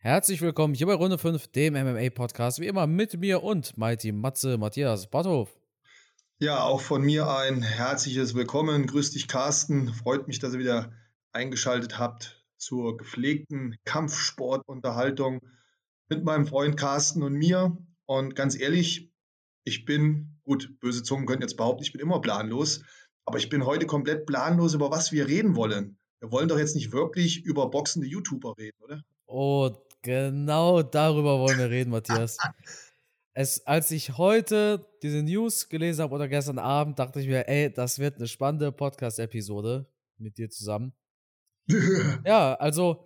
Herzlich willkommen hier bei Runde 5, dem MMA-Podcast. Wie immer mit mir und Mighty Matze Matthias Botthof. Ja, auch von mir ein herzliches Willkommen. Grüß dich, Carsten. Freut mich, dass ihr wieder eingeschaltet habt zur gepflegten Kampfsportunterhaltung mit meinem Freund Carsten und mir. Und ganz ehrlich, ich bin, gut, böse Zungen könnten jetzt behaupten, ich bin immer planlos, aber ich bin heute komplett planlos, über was wir reden wollen. Wir wollen doch jetzt nicht wirklich über boxende YouTuber reden, oder? Oh, Genau darüber wollen wir reden, Matthias. Es, als ich heute diese News gelesen habe oder gestern Abend, dachte ich mir, ey, das wird eine spannende Podcast-Episode mit dir zusammen. ja, also,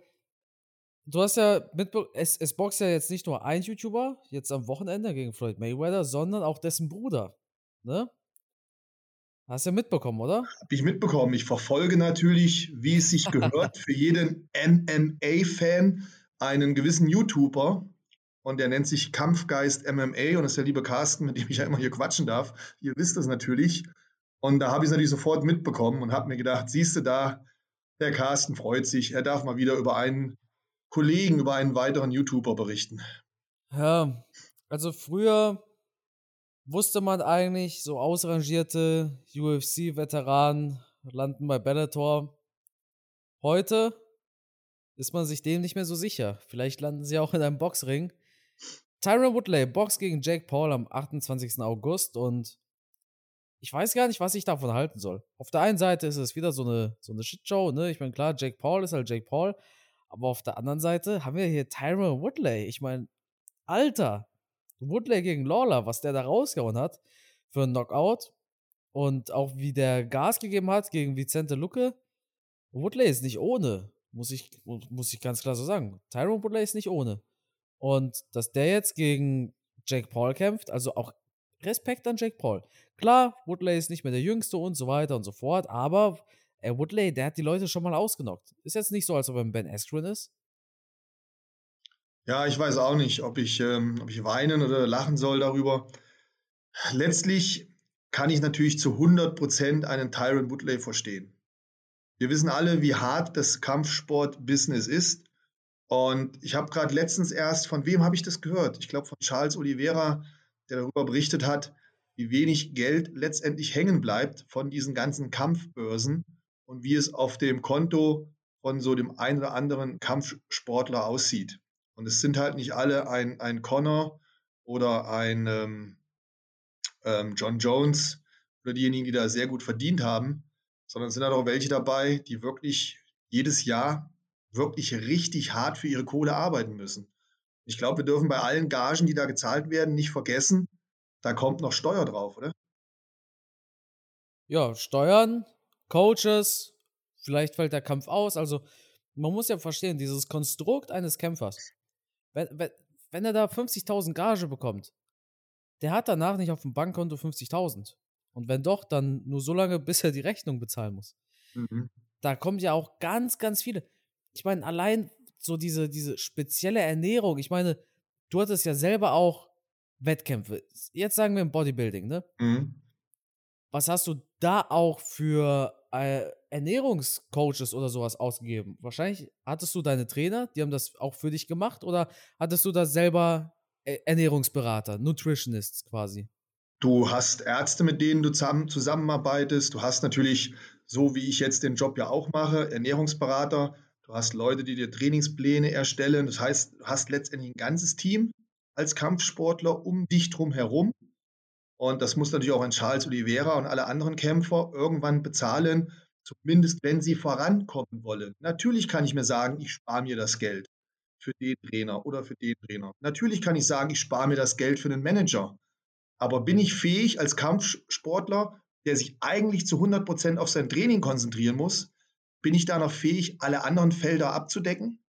du hast ja mitbekommen, es, es boxt ja jetzt nicht nur ein YouTuber, jetzt am Wochenende gegen Floyd Mayweather, sondern auch dessen Bruder. Ne? Hast du ja mitbekommen, oder? Hab ich mitbekommen. Ich verfolge natürlich, wie es sich gehört, für jeden MMA-Fan einen gewissen YouTuber und der nennt sich Kampfgeist MMA und das ist der liebe Carsten, mit dem ich ja immer hier quatschen darf. Ihr wisst das natürlich. Und da habe ich es natürlich sofort mitbekommen und habe mir gedacht, siehst du da, der Carsten freut sich, er darf mal wieder über einen Kollegen, über einen weiteren YouTuber berichten. Ja, also früher wusste man eigentlich, so ausrangierte UFC-Veteranen landen bei Bellator. Heute ist man sich dem nicht mehr so sicher. Vielleicht landen sie auch in einem Boxring. Tyron Woodley boxt gegen Jake Paul am 28. August und ich weiß gar nicht, was ich davon halten soll. Auf der einen Seite ist es wieder so eine, so eine Shitshow, ne? Ich meine, klar, Jake Paul ist halt Jake Paul, aber auf der anderen Seite haben wir hier Tyron Woodley. Ich meine, Alter, Woodley gegen Lawler, was der da rausgehauen hat für einen Knockout und auch wie der Gas gegeben hat gegen Vicente Lucke. Woodley ist nicht ohne. Muss ich, muss ich ganz klar so sagen. Tyrone Woodley ist nicht ohne. Und dass der jetzt gegen Jake Paul kämpft, also auch Respekt an Jake Paul. Klar, Woodley ist nicht mehr der Jüngste und so weiter und so fort, aber ey, Woodley, der hat die Leute schon mal ausgenockt. Ist jetzt nicht so, als ob er ein Ben Askren ist. Ja, ich weiß auch nicht, ob ich, ähm, ob ich weinen oder lachen soll darüber. Letztlich kann ich natürlich zu 100% einen Tyron Woodley verstehen. Wir wissen alle, wie hart das Kampfsport-Business ist. Und ich habe gerade letztens erst, von wem habe ich das gehört? Ich glaube von Charles Oliveira, der darüber berichtet hat, wie wenig Geld letztendlich hängen bleibt von diesen ganzen Kampfbörsen und wie es auf dem Konto von so dem einen oder anderen Kampfsportler aussieht. Und es sind halt nicht alle ein, ein Connor oder ein ähm, ähm, John Jones oder diejenigen, die da sehr gut verdient haben, sondern es sind halt auch welche dabei, die wirklich jedes Jahr wirklich richtig hart für ihre Kohle arbeiten müssen. Ich glaube, wir dürfen bei allen Gagen, die da gezahlt werden, nicht vergessen, da kommt noch Steuer drauf, oder? Ja, Steuern, Coaches, vielleicht fällt der Kampf aus. Also, man muss ja verstehen, dieses Konstrukt eines Kämpfers, wenn, wenn, wenn er da 50.000 Gage bekommt, der hat danach nicht auf dem Bankkonto 50.000. Und wenn doch, dann nur so lange, bis er die Rechnung bezahlen muss. Mhm. Da kommt ja auch ganz, ganz viele. Ich meine, allein so diese, diese spezielle Ernährung. Ich meine, du hattest ja selber auch Wettkämpfe. Jetzt sagen wir im Bodybuilding, ne? Mhm. Was hast du da auch für äh, Ernährungscoaches oder sowas ausgegeben? Wahrscheinlich hattest du deine Trainer, die haben das auch für dich gemacht oder hattest du da selber äh, Ernährungsberater, Nutritionists quasi? Du hast Ärzte, mit denen du zusammen, zusammenarbeitest. Du hast natürlich, so wie ich jetzt den Job ja auch mache, Ernährungsberater. Du hast Leute, die dir Trainingspläne erstellen. Das heißt, du hast letztendlich ein ganzes Team als Kampfsportler um dich drum herum. Und das muss natürlich auch ein Charles Oliveira und alle anderen Kämpfer irgendwann bezahlen, zumindest wenn sie vorankommen wollen. Natürlich kann ich mir sagen, ich spare mir das Geld für den Trainer oder für den Trainer. Natürlich kann ich sagen, ich spare mir das Geld für den Manager. Aber bin ich fähig als Kampfsportler, der sich eigentlich zu 100 Prozent auf sein Training konzentrieren muss, bin ich da noch fähig, alle anderen Felder abzudecken?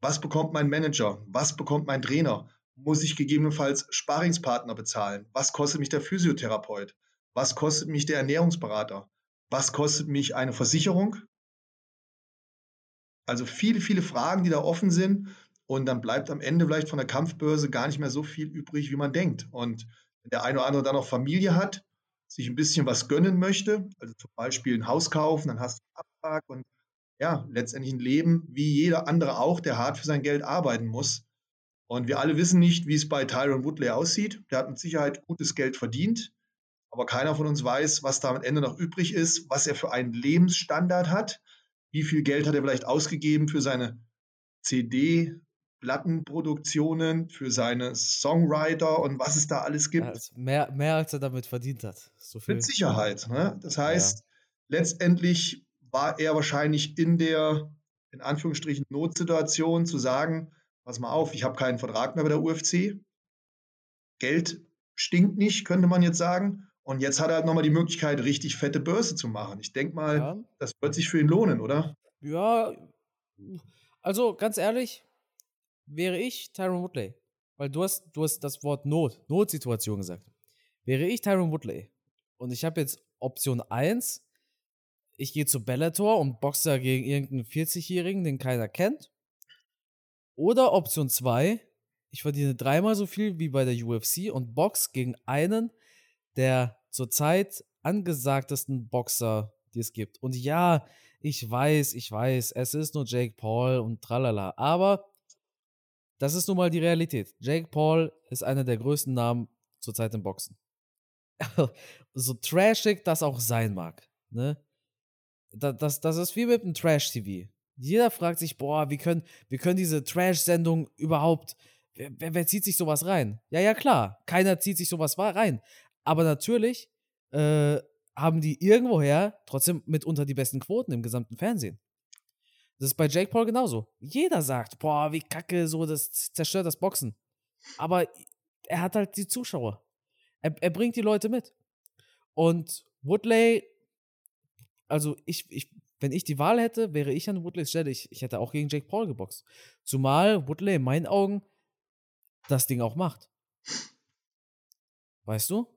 Was bekommt mein Manager? Was bekommt mein Trainer? Muss ich gegebenenfalls Sparingspartner bezahlen? Was kostet mich der Physiotherapeut? Was kostet mich der Ernährungsberater? Was kostet mich eine Versicherung? Also viele, viele Fragen, die da offen sind. Und dann bleibt am Ende vielleicht von der Kampfbörse gar nicht mehr so viel übrig, wie man denkt. Und wenn der eine oder andere dann noch Familie hat, sich ein bisschen was gönnen möchte, also zum Beispiel ein Haus kaufen, dann hast du einen Abtrag und ja, letztendlich ein Leben wie jeder andere auch, der hart für sein Geld arbeiten muss. Und wir alle wissen nicht, wie es bei Tyron Woodley aussieht. Der hat mit Sicherheit gutes Geld verdient, aber keiner von uns weiß, was da am Ende noch übrig ist, was er für einen Lebensstandard hat, wie viel Geld hat er vielleicht ausgegeben für seine CD, Plattenproduktionen, für seine Songwriter und was es da alles gibt. Ja, mehr, mehr als er damit verdient hat. So Mit Sicherheit. Ne? Das heißt, ja. letztendlich war er wahrscheinlich in der, in Anführungsstrichen, Notsituation zu sagen, pass mal auf, ich habe keinen Vertrag mehr bei der UFC. Geld stinkt nicht, könnte man jetzt sagen. Und jetzt hat er halt nochmal die Möglichkeit, richtig fette Börse zu machen. Ich denke mal, ja. das wird sich für ihn lohnen, oder? Ja, also ganz ehrlich, wäre ich Tyron Woodley, weil du hast, du hast das Wort Not, Notsituation gesagt. Wäre ich Tyron Woodley und ich habe jetzt Option 1, ich gehe zu Bellator und boxe gegen irgendeinen 40-Jährigen, den keiner kennt. Oder Option 2, ich verdiene dreimal so viel wie bei der UFC und box gegen einen der zurzeit angesagtesten Boxer, die es gibt. Und ja, ich weiß, ich weiß, es ist nur Jake Paul und tralala, aber das ist nun mal die Realität. Jake Paul ist einer der größten Namen zurzeit im Boxen. so trashig das auch sein mag, ne? Das, das, das ist wie mit einem Trash-TV. Jeder fragt sich, boah, wie können, wie können diese Trash-Sendungen überhaupt, wer, wer, wer, zieht sich sowas rein? Ja, ja, klar, keiner zieht sich sowas rein. Aber natürlich äh, haben die irgendwoher trotzdem mitunter die besten Quoten im gesamten Fernsehen. Das ist bei Jake Paul genauso. Jeder sagt, boah, wie kacke, so, das zerstört das Boxen. Aber er hat halt die Zuschauer. Er, er bringt die Leute mit. Und Woodley, also ich, ich, wenn ich die Wahl hätte, wäre ich an Woodleys Stelle. Ich, ich hätte auch gegen Jake Paul geboxt. Zumal Woodley in meinen Augen das Ding auch macht. Weißt du?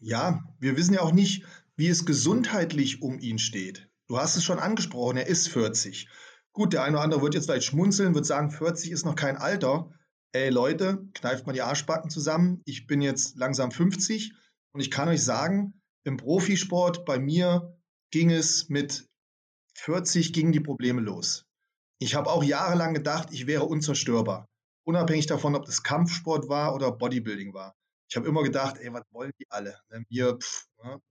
Ja, wir wissen ja auch nicht, wie es gesundheitlich um ihn steht. Du hast es schon angesprochen, er ist 40. Gut, der eine oder andere wird jetzt vielleicht schmunzeln, wird sagen, 40 ist noch kein Alter. Ey Leute, kneift mal die Arschbacken zusammen. Ich bin jetzt langsam 50 und ich kann euch sagen, im Profisport bei mir ging es mit 40 gingen die Probleme los. Ich habe auch jahrelang gedacht, ich wäre unzerstörbar. Unabhängig davon, ob das Kampfsport war oder Bodybuilding war. Ich habe immer gedacht, ey, was wollen die alle? Ne? Mir, pff, ne?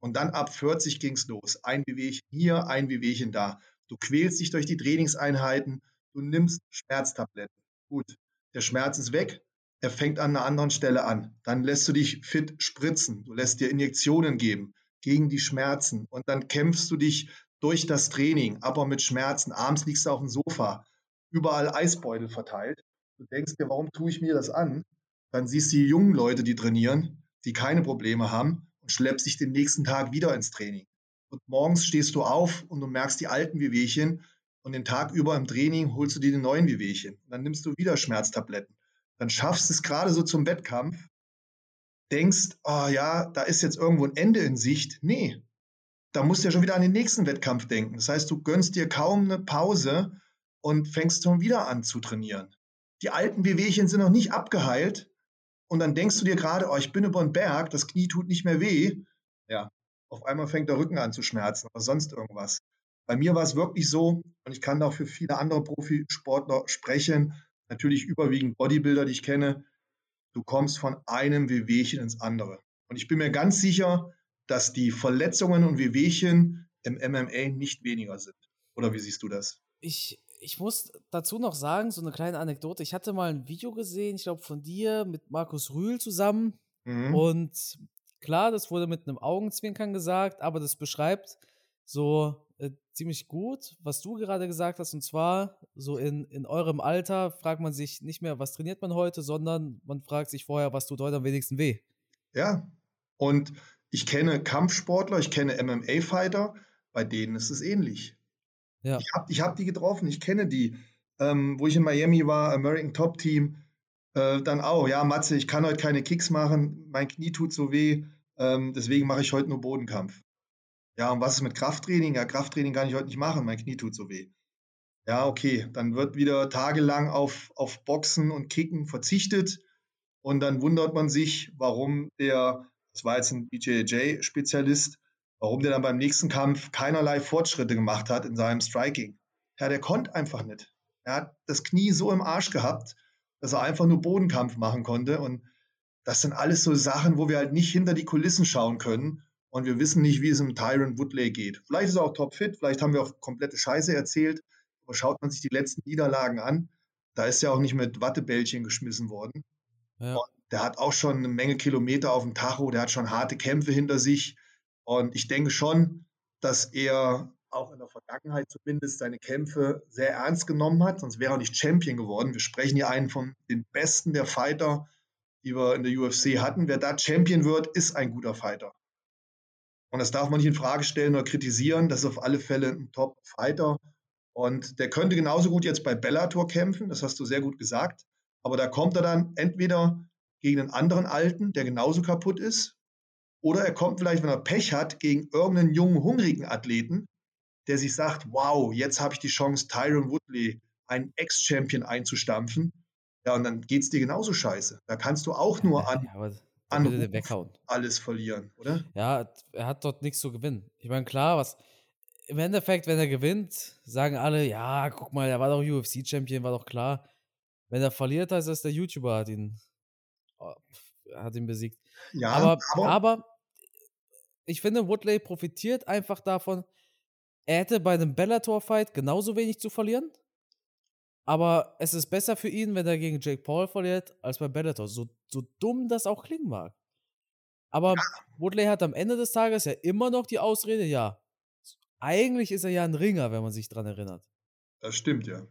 Und dann ab 40 ging es los. Ein Wehwehchen hier, ein Wehwehchen da. Du quälst dich durch die Trainingseinheiten, du nimmst Schmerztabletten. Gut, der Schmerz ist weg, er fängt an einer anderen Stelle an. Dann lässt du dich fit spritzen, du lässt dir Injektionen geben gegen die Schmerzen und dann kämpfst du dich durch das Training, aber mit Schmerzen. Abends liegst du auf dem Sofa, überall Eisbeutel verteilt. Du denkst dir, warum tue ich mir das an? Dann siehst du die jungen Leute, die trainieren, die keine Probleme haben und schleppst dich den nächsten Tag wieder ins Training. Und morgens stehst du auf und du merkst die alten Wehwehchen und den Tag über im Training holst du dir die neuen Wehwehchen. Dann nimmst du wieder Schmerztabletten. Dann schaffst es gerade so zum Wettkampf, denkst, oh ja, da ist jetzt irgendwo ein Ende in Sicht. Nee, da musst du ja schon wieder an den nächsten Wettkampf denken. Das heißt, du gönnst dir kaum eine Pause und fängst schon wieder an zu trainieren. Die alten Wehwehchen sind noch nicht abgeheilt und dann denkst du dir gerade, oh, ich bin über den Berg, das Knie tut nicht mehr weh. Auf einmal fängt der Rücken an zu schmerzen oder sonst irgendwas. Bei mir war es wirklich so, und ich kann auch für viele andere Profisportler sprechen, natürlich überwiegend Bodybuilder, die ich kenne, du kommst von einem Wehwehchen ins andere. Und ich bin mir ganz sicher, dass die Verletzungen und Wehwehchen im MMA nicht weniger sind. Oder wie siehst du das? Ich, ich muss dazu noch sagen, so eine kleine Anekdote. Ich hatte mal ein Video gesehen, ich glaube von dir mit Markus Rühl zusammen. Mhm. Und klar, das wurde mit einem Augenzwinkern gesagt, aber das beschreibt so äh, ziemlich gut, was du gerade gesagt hast. Und zwar, so in, in eurem Alter fragt man sich nicht mehr, was trainiert man heute, sondern man fragt sich vorher, was tut heute am wenigsten weh. Ja, und ich kenne Kampfsportler, ich kenne MMA-Fighter, bei denen ist es ähnlich. Ja. Ich habe ich hab die getroffen, ich kenne die. Ähm, wo ich in Miami war, American Top Team, äh, dann auch, ja, Matze, ich kann heute keine Kicks machen, mein Knie tut so weh, ähm, deswegen mache ich heute nur Bodenkampf. Ja, und was ist mit Krafttraining? Ja, Krafttraining kann ich heute nicht machen, mein Knie tut so weh. Ja, okay, dann wird wieder tagelang auf, auf Boxen und Kicken verzichtet und dann wundert man sich, warum der, das war jetzt ein BJJ-Spezialist, warum der dann beim nächsten Kampf keinerlei Fortschritte gemacht hat in seinem Striking. Ja, der konnte einfach nicht. Er hat das Knie so im Arsch gehabt, dass er einfach nur Bodenkampf machen konnte. Und das sind alles so Sachen, wo wir halt nicht hinter die Kulissen schauen können. Und wir wissen nicht, wie es im Tyron Woodley geht. Vielleicht ist er auch topfit, vielleicht haben wir auch komplette Scheiße erzählt. Aber schaut man sich die letzten Niederlagen an, da ist er auch nicht mit Wattebällchen geschmissen worden. Ja. der hat auch schon eine Menge Kilometer auf dem Tacho, der hat schon harte Kämpfe hinter sich. Und ich denke schon, dass er auch in der Vergangenheit zumindest seine Kämpfe sehr ernst genommen hat, sonst wäre er nicht Champion geworden. Wir sprechen hier einen von den besten der Fighter, die wir in der UFC hatten. Wer da Champion wird, ist ein guter Fighter. Und das darf man nicht in Frage stellen oder kritisieren. Das ist auf alle Fälle ein Top-Fighter. Und der könnte genauso gut jetzt bei Bellator kämpfen, das hast du sehr gut gesagt. Aber da kommt er dann entweder gegen einen anderen Alten, der genauso kaputt ist, oder er kommt vielleicht, wenn er Pech hat, gegen irgendeinen jungen, hungrigen Athleten, der sich sagt, wow, jetzt habe ich die Chance, Tyron Woodley, einen Ex-Champion einzustampfen. Ja, und dann geht es dir genauso scheiße. Da kannst du auch nur an, ja, an alles verlieren, oder? Ja, er hat dort nichts zu gewinnen. Ich meine, klar, was im Endeffekt, wenn er gewinnt, sagen alle, ja, guck mal, er war doch UFC-Champion, war doch klar. Wenn er verliert, heißt das, der YouTuber hat ihn, oh, hat ihn besiegt. Ja, aber, aber, aber ich finde, Woodley profitiert einfach davon, er hätte bei einem Bellator-Fight genauso wenig zu verlieren. Aber es ist besser für ihn, wenn er gegen Jake Paul verliert, als bei Bellator. So, so dumm das auch klingen mag. Aber ja. Woodley hat am Ende des Tages ja immer noch die Ausrede, ja. Eigentlich ist er ja ein Ringer, wenn man sich dran erinnert. Das stimmt, ja.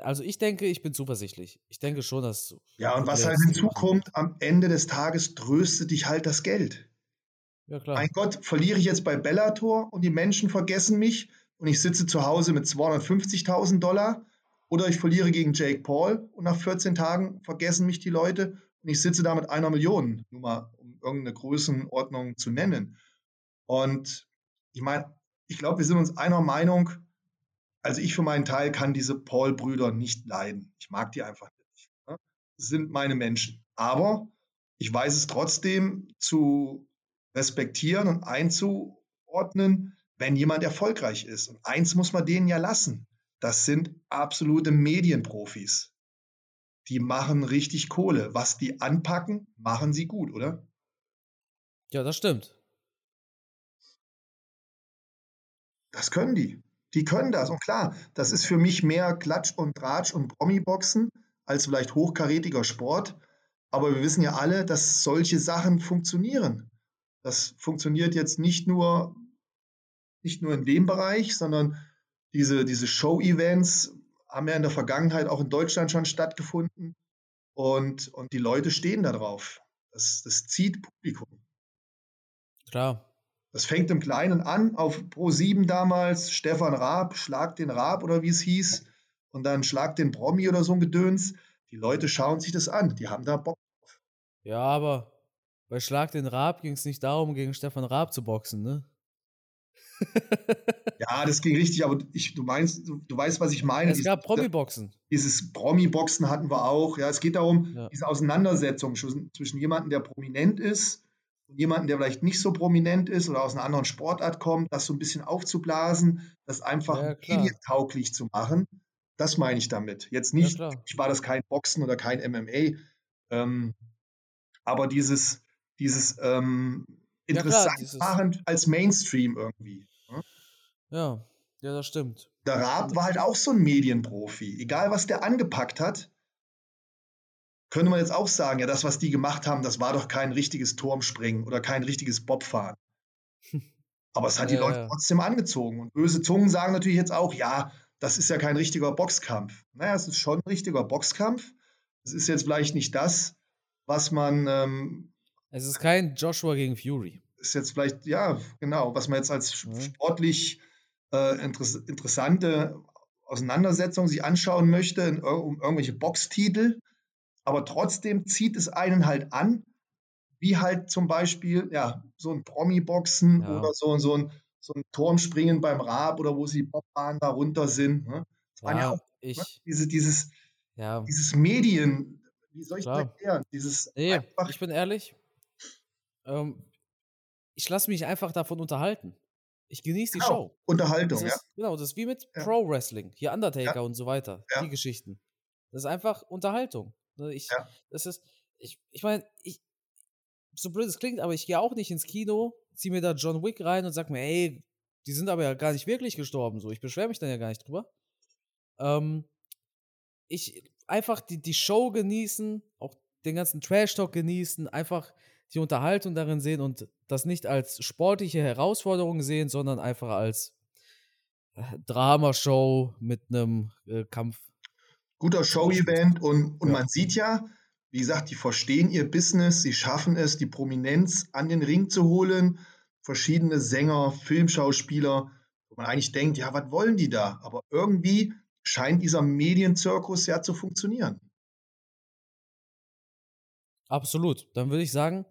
Also ich denke, ich bin zuversichtlich. Ich denke schon, dass. Ja, und was halt hinzukommt, am Ende des Tages tröstet dich halt das Geld. Ja, klar. Mein Gott, verliere ich jetzt bei Bellator und die Menschen vergessen mich und ich sitze zu Hause mit 250.000 Dollar oder ich verliere gegen Jake Paul und nach 14 Tagen vergessen mich die Leute und ich sitze da mit einer Million, nur mal um irgendeine Größenordnung zu nennen. Und ich meine, ich glaube, wir sind uns einer Meinung, also ich für meinen Teil kann diese Paul-Brüder nicht leiden. Ich mag die einfach nicht. Ne? Das sind meine Menschen. Aber ich weiß es trotzdem zu respektieren und einzuordnen, wenn jemand erfolgreich ist. Und eins muss man denen ja lassen. Das sind absolute Medienprofis. Die machen richtig Kohle. Was die anpacken, machen sie gut, oder? Ja, das stimmt. Das können die. Die können das. Und klar, das ist für mich mehr Klatsch und Tratsch und Promi-Boxen als vielleicht hochkarätiger Sport. Aber wir wissen ja alle, dass solche Sachen funktionieren. Das funktioniert jetzt nicht nur, nicht nur in dem Bereich, sondern diese, diese Show-Events haben ja in der Vergangenheit auch in Deutschland schon stattgefunden. Und, und die Leute stehen da drauf. Das, das zieht Publikum. Klar. Das fängt im Kleinen an, auf Pro 7 damals, Stefan Raab, Schlag den Raab oder wie es hieß, und dann Schlag den Promi oder so ein Gedöns. Die Leute schauen sich das an, die haben da Bock drauf. Ja, aber bei Schlag den Raab ging es nicht darum, gegen Stefan Raab zu boxen, ne? ja, das ging richtig, aber ich, du meinst, du, du weißt, was ich meine. Es gab Promi-Boxen. Dieses Promi-Boxen hatten wir auch. Ja, es geht darum, ja. diese Auseinandersetzung zwischen jemandem, der prominent ist und jemandem, der vielleicht nicht so prominent ist oder aus einer anderen Sportart kommt, das so ein bisschen aufzublasen, das einfach ja, medientauglich zu machen. Das meine ich damit. Jetzt nicht, ja, ich war das kein Boxen oder kein MMA, ähm, aber dieses, dieses ähm, interessant ja, als Mainstream irgendwie. Ne? Ja, ja, das stimmt. Der Raab war halt auch so ein Medienprofi. Egal, was der angepackt hat, könnte man jetzt auch sagen, ja, das, was die gemacht haben, das war doch kein richtiges Turmspringen oder kein richtiges Bobfahren. Aber es hat die Leute trotzdem angezogen. Und böse Zungen sagen natürlich jetzt auch, ja, das ist ja kein richtiger Boxkampf. Naja, es ist schon ein richtiger Boxkampf. Es ist jetzt vielleicht nicht das, was man. Ähm, es ist kein Joshua gegen Fury. Ist jetzt vielleicht, ja, genau, was man jetzt als mhm. sportlich äh, interess interessante Auseinandersetzung sich anschauen möchte, in, um irgendwelche Boxtitel. Aber trotzdem zieht es einen halt an, wie halt zum Beispiel, ja, so ein Promi-Boxen ja. oder so, so, ein, so ein Turmspringen beim Rab oder wo sie Bobbahn da runter sind. Ne? Das ja, waren ja auch ich, ne? diese, dieses, ja. dieses Medien, wie soll ich das erklären? Dieses nee, ich bin ehrlich. Ähm, ich lasse mich einfach davon unterhalten. Ich genieße die Genau, Show. Unterhaltung, Das ja. ist, Genau, das ist wie mit Ja. Pro Wrestling. Hier Undertaker Ja. und so weiter. Ja. Die Geschichten. Das ist einfach Unterhaltung. Ne, Ich, das ist, ich, ich meine, ich, so blöd es klingt, aber ich gehe auch nicht ins Kino, zieh mir da John Wick rein und sag mir, ey, die sind aber ja gar nicht wirklich gestorben. So, ich beschwere mich dann ja gar nicht drüber. Ähm, ich einfach die, die Show genießen, auch den ganzen Trash-Talk genießen, einfach die Unterhaltung darin sehen und das nicht als sportliche Herausforderung sehen, sondern einfach als äh, Dramashow mit einem äh, Kampf. Guter Show-Event und, und Ja. man sieht ja, wie gesagt, die verstehen ihr Business, sie schaffen es, die Prominenz an den Ring zu holen. Verschiedene Sänger, Filmschauspieler, wo man eigentlich denkt, ja, was wollen die da? Aber irgendwie scheint dieser Medienzirkus ja zu funktionieren. Absolut. Dann würde ich sagen,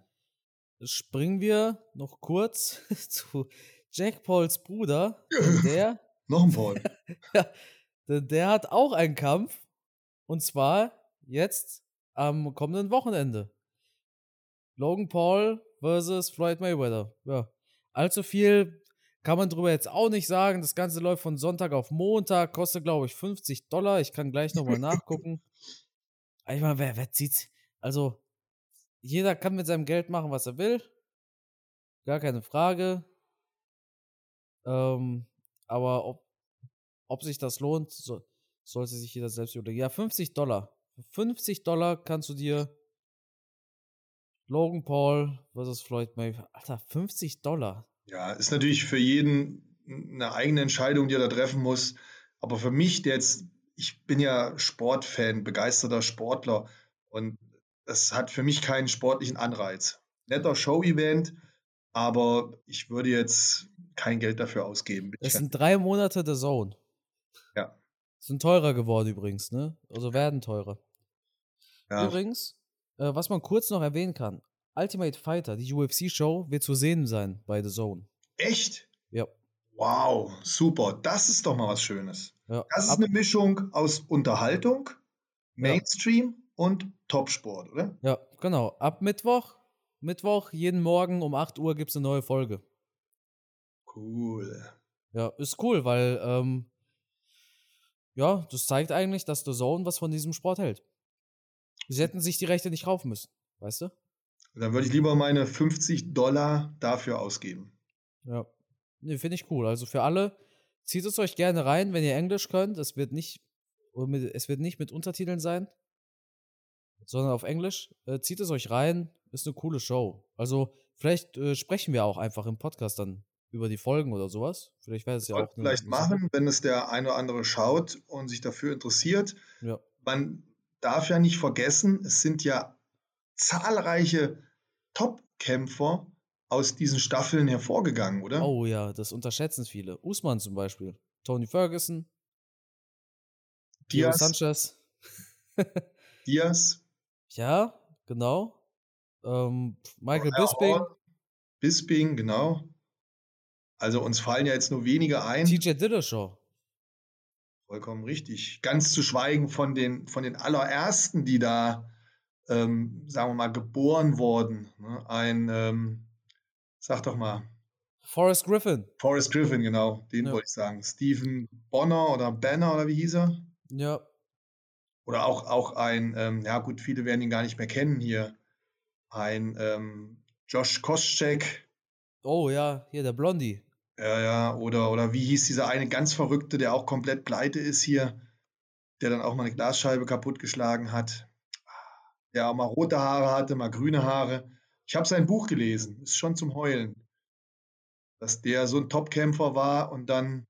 springen wir noch kurz zu Jack Pauls Bruder. Der, Noch ein Paul. denn der hat auch einen Kampf. Und zwar jetzt am kommenden Wochenende. Logan Paul versus Floyd Mayweather. Ja. Allzu viel kann man drüber jetzt auch nicht sagen. Das Ganze läuft von Sonntag auf Montag, kostet, glaube ich, 50 Dollar. Ich kann gleich nochmal nachgucken. Ich meine, wer, wer zieht's? Also, jeder kann mit seinem Geld machen, was er will. Gar keine Frage. Ähm, aber ob, ob sich das lohnt, so, sollte sich jeder selbst überlegen. Ja, 50 Dollar. Für 50 Dollar kannst du dir Logan Paul versus Floyd Mayweather. Alter, 50 Dollar. Ja, ist natürlich für jeden eine eigene Entscheidung, die er da treffen muss. Aber für mich, der jetzt, ich bin ja Sportfan, begeisterter Sportler und das hat für mich keinen sportlichen Anreiz. Netter Show-Event, aber ich würde jetzt kein Geld dafür ausgeben. Das sind drei Monate der Zone. Ja. Sind teurer geworden übrigens, ne? Also werden teurer. ja. Übrigens, äh, was man kurz noch erwähnen kann: Ultimate Fighter, die UFC-Show, wird zu sehen sein bei The Zone. Echt? Ja. Wow, super. Das ist doch mal was Schönes. ja. Das ist ab, eine Mischung aus Unterhaltung, Mainstream und Topsport, oder? ja, genau. Ab Mittwoch, Mittwoch, jeden Morgen um 8 Uhr gibt es eine neue Folge. Cool. Ja, ist cool, weil, ähm, ja, das zeigt eigentlich, dass The Zone was von diesem Sport hält. Sie hätten sich die Rechte nicht kaufen müssen, weißt du? Dann würde ich lieber meine 50 Dollar dafür ausgeben. Ja. Nee, finde ich cool. Also für alle, zieht es euch gerne rein, wenn ihr Englisch könnt. Es wird nicht, mit, es wird nicht mit Untertiteln sein, sondern auf Englisch. Äh, zieht es euch rein, ist eine coole Show. Also vielleicht äh, sprechen wir auch einfach im Podcast dann über die Folgen oder sowas. Vielleicht wäre es ja auch vielleicht eine machen, wenn es der eine oder andere schaut und sich dafür interessiert. Ja. Man darf ja nicht vergessen, es sind ja zahlreiche Top-Kämpfer aus diesen Staffeln hervorgegangen, oder? Oh ja, das unterschätzen viele. Usman zum Beispiel. Tony Ferguson. Diaz, Sanchez. Diaz, Ja, genau. Ähm, Michael Horn, Bisping. Bisping, genau. Also uns fallen ja jetzt nur wenige ein. TJ Dillashaw. Vollkommen richtig. Ganz zu schweigen von den, von den allerersten, die da, ähm, sagen wir mal, geboren wurden. Ne? Ein, ähm, sag doch mal, Forrest Griffin. Forrest Griffin, genau, den Ja. wollte ich sagen. Stephen Bonner oder Banner oder wie hieß er? Ja, Oder auch, auch ein, ähm, ja gut, viele werden ihn gar nicht mehr kennen hier. Ein ähm, Josh Koscheck, Oh ja, hier der Blondie. ja, ja, oder, oder wie hieß dieser eine ganz Verrückte, der auch komplett pleite ist hier, der dann auch mal eine Glasscheibe kaputtgeschlagen hat. Der auch mal rote Haare hatte, mal grüne Haare. Ich habe sein Buch gelesen, ist schon zum Heulen. Dass der so ein Topkämpfer war und dann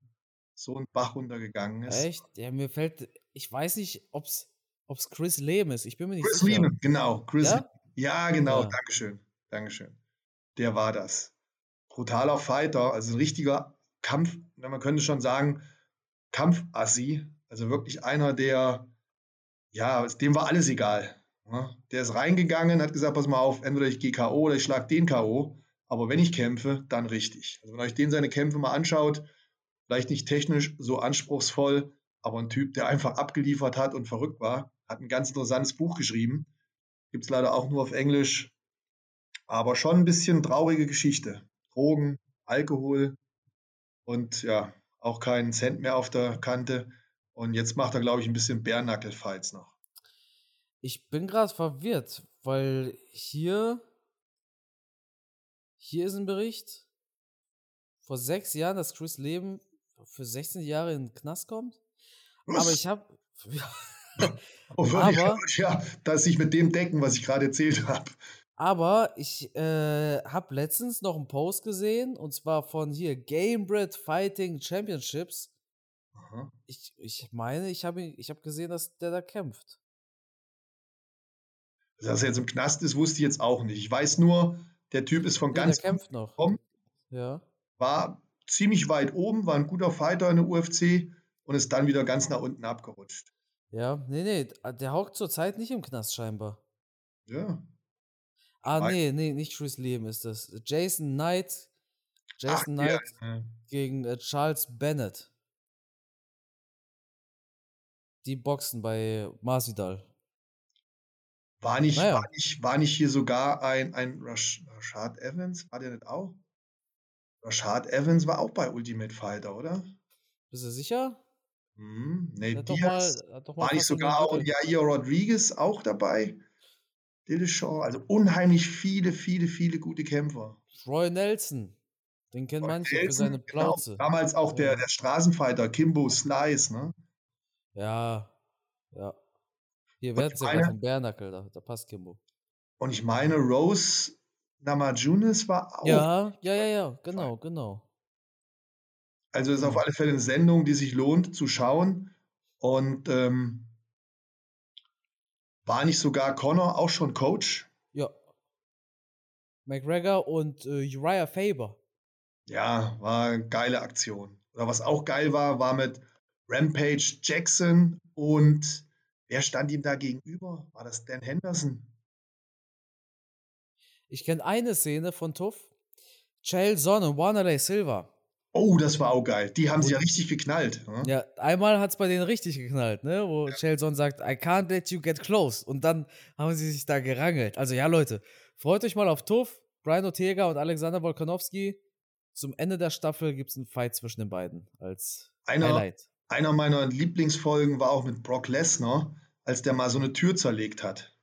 so ein Bach runtergegangen ist. Echt? Ja, mir fällt, ich weiß nicht, ob's, ob's Chris Lehm ist. Ich bin mir nicht Chris sicher. Lehman, genau. Chris, Ja? ja? genau, Ja. Dankeschön. Dankeschön. Der war das. Brutaler Fighter, also ein richtiger Kampf, man könnte schon sagen, Kampfassi. Also wirklich einer, der, ja, dem war alles egal. ne? Der ist reingegangen, hat gesagt, pass mal auf, entweder ich gehe K.O. oder ich schlag den K.O., aber wenn ich kämpfe, dann richtig. Also wenn euch den seine Kämpfe mal anschaut, vielleicht nicht technisch so anspruchsvoll, aber ein Typ, der einfach abgeliefert hat und verrückt war, hat ein ganz interessantes Buch geschrieben. Gibt es leider auch nur auf Englisch, aber schon ein bisschen traurige Geschichte. Drogen, Alkohol und ja, auch keinen Cent mehr auf der Kante. Und jetzt macht er, glaube ich, ein bisschen Bärnackel-Fights noch. Ich bin gerade verwirrt, weil hier, hier ist ein Bericht vor sechs Jahren, dass Chris Leben für 16 Jahre in den Knast kommt. Aber ich habe. oh, aber, ja, dass ich mit dem decken, was ich gerade erzählt habe. Aber ich äh, habe letztens noch einen Post gesehen und zwar von hier Gamebred Fighting Championships. Aha. Ich, ich meine, ich habe ich hab gesehen, dass der da kämpft. Dass er jetzt im Knast ist, wusste ich jetzt auch nicht. Ich weiß nur, der Typ ist von nee, ganz. Der kämpft noch. Gekommen, ja. War ziemlich weit oben, war ein guter Fighter in der UFC und ist dann wieder ganz nach unten abgerutscht. Ja, nee, nee, der hockt zurzeit nicht im Knast scheinbar. Ja. Ah, nee, nee, nicht Chris Liam ist das. Jason Knight. Jason Ach, Knight ja. gegen äh, Charles Bennett. Die boxen bei Masvidal. War nicht, naja. war nicht, war nicht hier sogar ein, ein Rashad Evans? War der nicht auch? Rashad Evans war auch bei Ultimate Fighter, oder? Bist du sicher? Hm, nee, Diaz, mal, war nicht sogar auch Jair Rodriguez auch dabei? Dillashaw, also unheimlich viele, viele, viele gute Kämpfer. Roy Nelson, den kennen manche Nelson, für seine genau. Plauze. Genau. Damals auch der, der Straßenfighter, Kimbo Slice, ne? Ja, ja. Hier werden sie ja vom Bärnackel, da, da passt Kimbo. Und ich meine, Rose Namajunas war auch. Ja, ja, ja, ja, genau, genau. Also ist auf alle Fälle eine Sendung, die sich lohnt zu schauen. Und ähm, war nicht sogar Connor auch schon Coach? Ja. McGregor und äh, Uriah Faber. Ja, war eine geile Aktion. Oder was auch geil war, war mit Rampage Jackson und wer stand ihm da gegenüber? War das Dan Henderson? Ich kenne eine Szene von Tuff. Chael Son und Wanderlei Silva. Oh, das war auch geil. Die haben sie ja richtig geknallt. Ne? Ja, einmal hat es bei denen richtig geknallt, ne? wo ja. Chelson sagt, I can't let you get close. Und dann haben sie sich da gerangelt. Also ja, Leute, freut euch mal auf Tuff, Brian Ortega und Alexander Volkanovski. Zum Ende der Staffel gibt es einen Fight zwischen den beiden als einer, Highlight. Einer meiner Lieblingsfolgen war auch mit Brock Lesnar, als der mal so eine Tür zerlegt hat.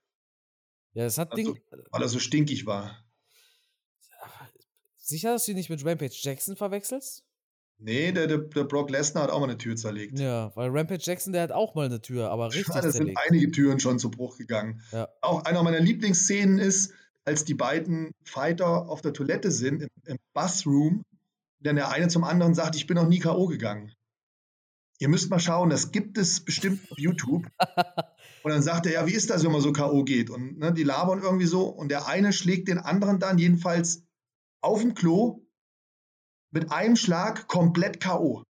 Ja, das hat also, Ding. Weil er so stinkig war. Sicher, dass du ihn nicht mit Rampage Jackson verwechselst? Nee, der, der, der Brock Lesnar hat auch mal eine Tür zerlegt. Ja, weil Rampage Jackson, der hat auch mal eine Tür, aber richtig. Ja, das zerlegt. sind einige Türen schon zu Bruch gegangen. Ja. Auch einer meiner Lieblingsszenen ist, als die beiden Fighter auf der Toilette sind, im, im Bathroom, denn der eine zum anderen sagt, ich bin noch nie K.O. gegangen. Ihr müsst mal schauen, das gibt es bestimmt auf YouTube. und dann sagt er, ja, wie ist das, wenn man so K.O. geht? Und ne, die labern irgendwie so und der eine schlägt den anderen dann jedenfalls auf dem Klo mit einem Schlag komplett K.O.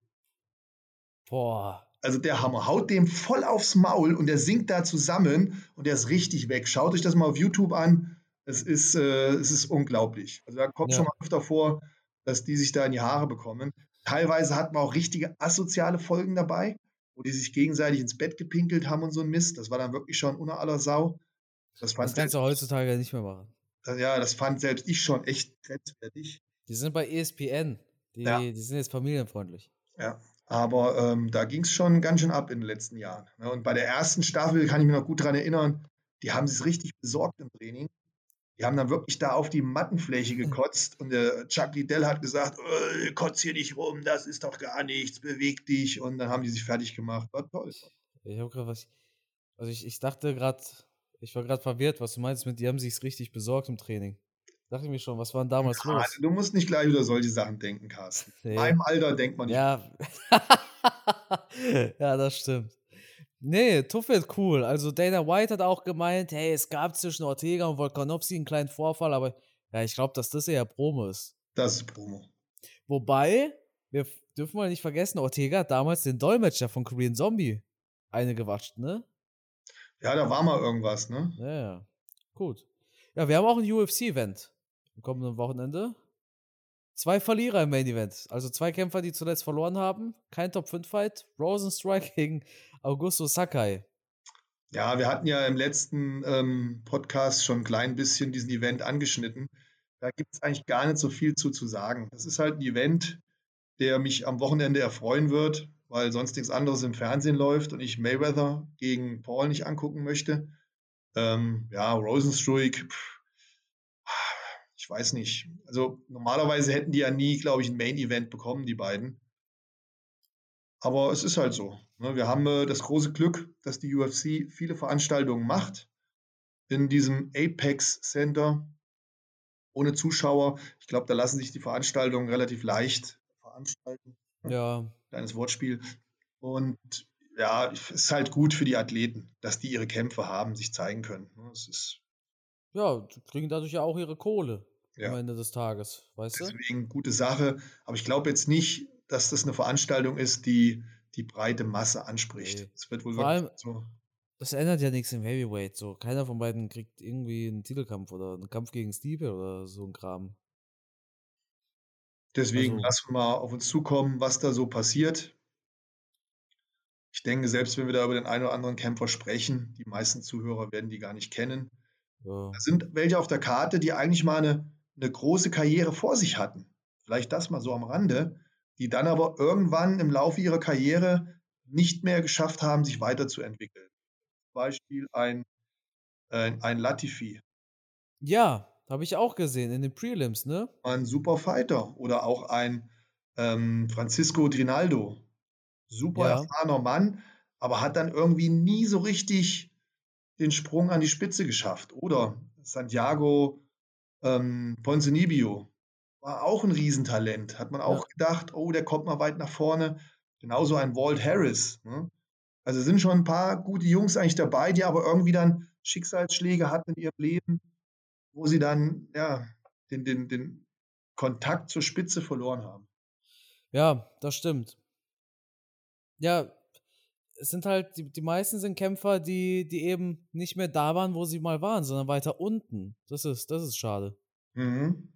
Boah. Also der Hammer haut dem voll aufs Maul und der sinkt da zusammen und der ist richtig weg. Schaut euch das mal auf YouTube an. Es ist, äh, es ist unglaublich. Also da kommt ja. schon mal öfter vor, dass die sich da in die Haare bekommen. Teilweise hat man auch richtige asoziale Folgen dabei, wo die sich gegenseitig ins Bett gepinkelt haben und so ein Mist. Das war dann wirklich schon unter aller Sau. Das, das kannst du heutzutage nicht mehr machen. Ja, das fand selbst ich schon echt grenzwertig. Die sind bei ESPN. Die, ja. die sind jetzt familienfreundlich. Ja, aber ähm, da ging es schon ganz schön ab in den letzten Jahren. Ne? Und bei der ersten Staffel kann ich mich noch gut daran erinnern, die haben sich richtig besorgt im Training. Die haben dann wirklich da auf die Mattenfläche hm. gekotzt und der Chuck Liddell hat gesagt, äh, kotz hier nicht rum, das ist doch gar nichts, beweg dich. Und dann haben die sich fertig gemacht. War toll. Ich habe gerade was. Also ich, ich dachte gerade, ich war gerade verwirrt, was du meinst mit, die haben sich richtig besorgt im Training. Dachte ich mir schon, was war denn damals ja, los? Du musst nicht gleich wieder solche Sachen denken, Carsten. Nee. In meinem Alter denkt man nicht. Ja. ja, das stimmt. Nee, Tuff wird cool. Also Dana White hat auch gemeint, hey, es gab zwischen Ortega und Volkanovski einen kleinen Vorfall, aber ja, ich glaube, dass das eher Promo ist. Das ist Promo. Wobei, wir dürfen mal nicht vergessen, Ortega hat damals den Dolmetscher von Korean Zombie eine gewatscht, ne? Ja, da war mal irgendwas, ne? Ja, ja. Gut. Ja, wir haben auch ein UFC-Event am kommenden Wochenende. Zwei Verlierer im Main Event. Also zwei Kämpfer, die zuletzt verloren haben. Kein Top-5-Fight. Rosenstrike gegen Augusto Sakai. Ja, wir hatten ja im letzten ähm, Podcast schon ein klein bisschen diesen Event angeschnitten. da gibt es eigentlich gar nicht so viel zu, zu sagen. Das ist halt ein Event, der mich am Wochenende erfreuen wird, weil sonst nichts anderes im Fernsehen läuft und ich Mayweather gegen Paul nicht angucken möchte. Ähm, ja, Rosenstruik, ich weiß nicht. Also normalerweise hätten die ja nie, glaube ich, ein Main-Event bekommen, die beiden. Aber es ist halt so. Ne? Wir haben äh, das große Glück, dass die UFC viele Veranstaltungen macht in diesem Apex Center ohne Zuschauer. Ich glaube, da lassen sich die Veranstaltungen relativ leicht veranstalten. Ja. Kleines Wortspiel. Und ja, es ist halt gut für die Athleten, dass die ihre Kämpfe haben, sich zeigen können. Es ist ja, kriegen dadurch ja auch ihre Kohle ja. am Ende des Tages, weißt du? Deswegen gute Sache. Aber ich glaube jetzt nicht, dass das eine Veranstaltung ist, die die breite Masse anspricht. Nee. Es wird wohl Vor allem, so. Das ändert ja nichts im Heavyweight. So, keiner von beiden kriegt irgendwie einen Titelkampf oder einen Kampf gegen Stipe oder so ein Kram. Deswegen Also- lassen wir mal auf uns zukommen, was da so passiert. Ich denke, selbst wenn wir da über den einen oder anderen Kämpfer sprechen, die meisten Zuhörer werden die gar nicht kennen. Ja. Da sind welche auf der Karte, die eigentlich mal eine, eine große Karriere vor sich hatten. Vielleicht das mal so am Rande, die dann aber irgendwann im Laufe ihrer Karriere nicht mehr geschafft haben, sich weiterzuentwickeln. Zum Beispiel ein, äh, ein Latifi, Ja, habe ich auch gesehen in den Prelims, ne? ein super Fighter oder auch ein ähm, Francisco Trinaldo. Super Ja. erfahrener Mann, aber hat dann irgendwie nie so richtig den Sprung an die Spitze geschafft. Oder Santiago ähm, Ponzinibbio war auch ein Riesentalent. Hat man auch gedacht, oh, der kommt mal weit nach vorne. Genauso ein Walt Harris. Ne? Also sind schon ein paar gute Jungs eigentlich dabei, die aber irgendwie dann Schicksalsschläge hatten in ihrem Leben, wo sie dann ja, den, den, den Kontakt zur Spitze verloren haben. Ja, das stimmt. Ja, es sind halt, die, die meisten sind Kämpfer, die, die eben nicht mehr da waren, wo sie mal waren, sondern weiter unten. Das ist, das ist schade. Mhm.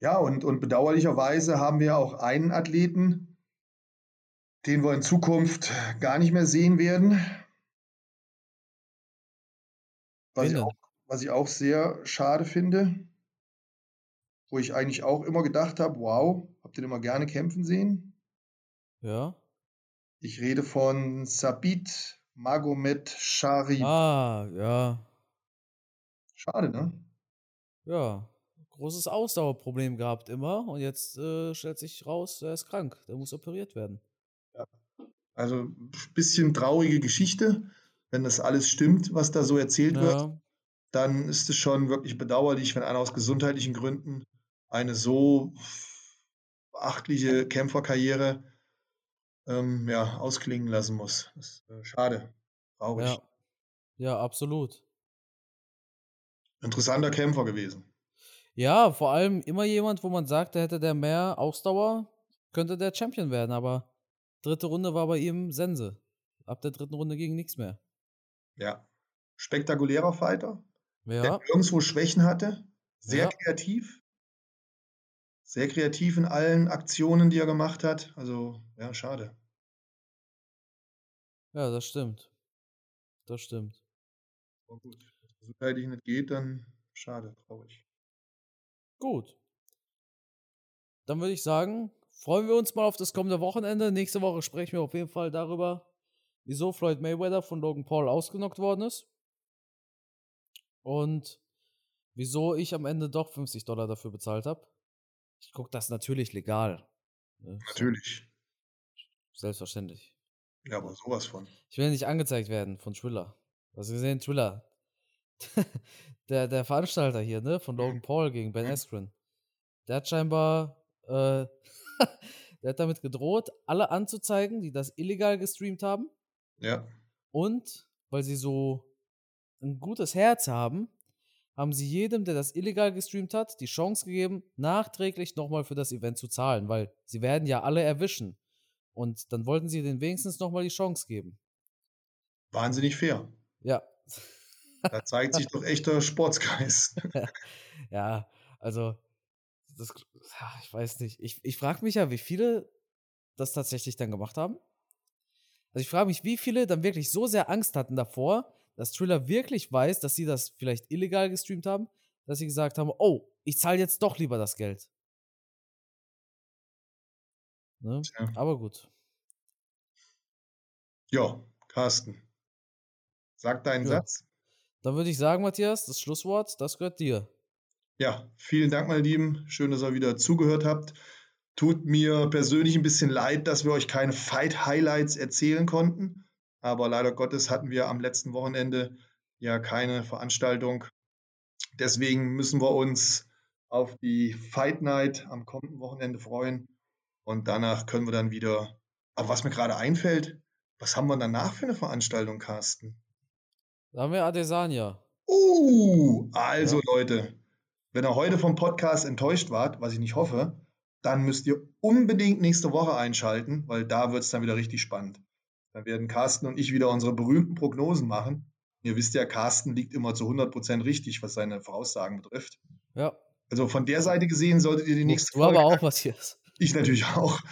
Ja, und, und bedauerlicherweise haben wir auch einen Athleten, den wir in Zukunft gar nicht mehr sehen werden. Was ich, auch, was ich auch sehr schade finde, wo ich eigentlich auch immer gedacht habe, wow, habt ihr den immer gerne kämpfen sehen? Ja. Ich rede von Sabit Magomed Sharif. Ah, ja. Schade, ne? Ja. Großes Ausdauerproblem gehabt immer und jetzt äh, stellt sich raus, er ist krank. Der muss operiert werden. Also ein bisschen traurige Geschichte, wenn das alles stimmt, was da so erzählt wird. Dann ist es schon wirklich bedauerlich, wenn einer aus gesundheitlichen Gründen eine so beachtliche Kämpferkarriere ähm, ja, ausklingen lassen muss. Das ist äh, schade, traurig. ja. Ja, absolut. Interessanter Kämpfer gewesen. Ja, vor allem immer jemand, wo man sagt, der hätte der mehr Ausdauer, könnte der Champion werden, aber dritte Runde war bei ihm Sense. Ab der dritten Runde ging nichts mehr. Ja. Spektakulärer Fighter, Ja, der irgendwo Schwächen hatte, sehr Ja. kreativ. Sehr kreativ in allen Aktionen, die er gemacht hat. Also, ja, schade. ja, das stimmt. Das stimmt. Aber gut, wenn es gesundheitlich nicht geht, dann schade, traurig. Gut. Dann würde ich sagen, freuen wir uns mal auf das kommende Wochenende. Nächste Woche sprechen wir auf jeden Fall darüber, wieso Floyd Mayweather von Logan Paul ausgenockt worden ist. Und wieso ich am Ende doch 50 Dollar dafür bezahlt habe. Ich gucke das natürlich legal. ne? Natürlich. Selbstverständlich. Ja, aber sowas von. Ich will nicht angezeigt werden von Triller. Hast du gesehen? Triller. der, der Veranstalter hier, ne? Von Logan Paul gegen Ben Mhm. Askren. Der hat scheinbar, äh, der hat damit gedroht, alle anzuzeigen, die das illegal gestreamt haben. Ja. Und weil sie so ein gutes Herz haben, haben sie jedem, der das illegal gestreamt hat, die Chance gegeben, nachträglich nochmal für das Event zu zahlen, weil sie werden ja alle erwischen. Und dann wollten sie denen wenigstens nochmal die Chance geben. Wahnsinnig fair. Ja. Da zeigt sich doch echter Sportsgeist. ja, also, das, ich weiß nicht. Ich, ich frage mich ja, wie viele das tatsächlich dann gemacht haben. Also ich frage mich, wie viele dann wirklich so sehr Angst hatten davor, dass Triller wirklich weiß, dass sie das vielleicht illegal gestreamt haben, dass sie gesagt haben, oh, ich zahle jetzt doch lieber das Geld. Ne? Ja. Aber gut. Ja, Carsten. Sag deinen Ja. Satz. Dann würde ich sagen, Matthias, das Schlusswort, das gehört dir. Ja, vielen Dank, meine Lieben. Schön, dass ihr wieder zugehört habt. Tut mir persönlich ein bisschen leid, dass wir euch keine Fight-Highlights erzählen konnten. Aber leider Gottes hatten wir am letzten Wochenende ja keine Veranstaltung. Deswegen müssen wir uns auf die Fight Night am kommenden Wochenende freuen. Und danach können wir dann wieder. Aber was mir gerade einfällt, was haben wir danach für eine Veranstaltung, Carsten? Da haben wir Adesanya. Uh, also Ja. Leute, wenn ihr heute vom Podcast enttäuscht wart, was ich nicht hoffe, dann müsst ihr unbedingt nächste Woche einschalten, weil da wird es dann wieder richtig spannend. Dann werden Carsten und ich wieder unsere berühmten Prognosen machen. Ihr wisst ja, Carsten liegt immer zu 100% richtig, was seine Voraussagen betrifft. Ja. Also von der Seite gesehen solltet ihr die nächste Du aber Folge, auch, Matthias. ich natürlich auch,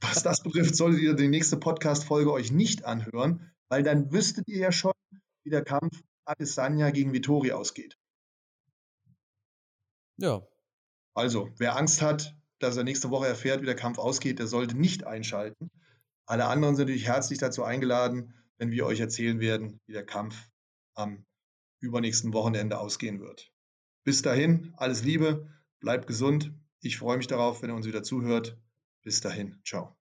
was das betrifft, solltet ihr die nächste Podcast-Folge euch nicht anhören, weil dann wüsstet ihr ja schon, wie der Kampf Adesanya gegen Vittori ausgeht. Ja. Also, wer Angst hat, dass er nächste Woche erfährt, wie der Kampf ausgeht, der sollte nicht einschalten. Alle anderen sind natürlich herzlich dazu eingeladen, wenn wir euch erzählen werden, wie der Kampf am übernächsten Wochenende ausgehen wird. Bis dahin, alles Liebe, bleibt gesund. Ich freue mich darauf, wenn ihr uns wieder zuhört. Bis dahin, ciao.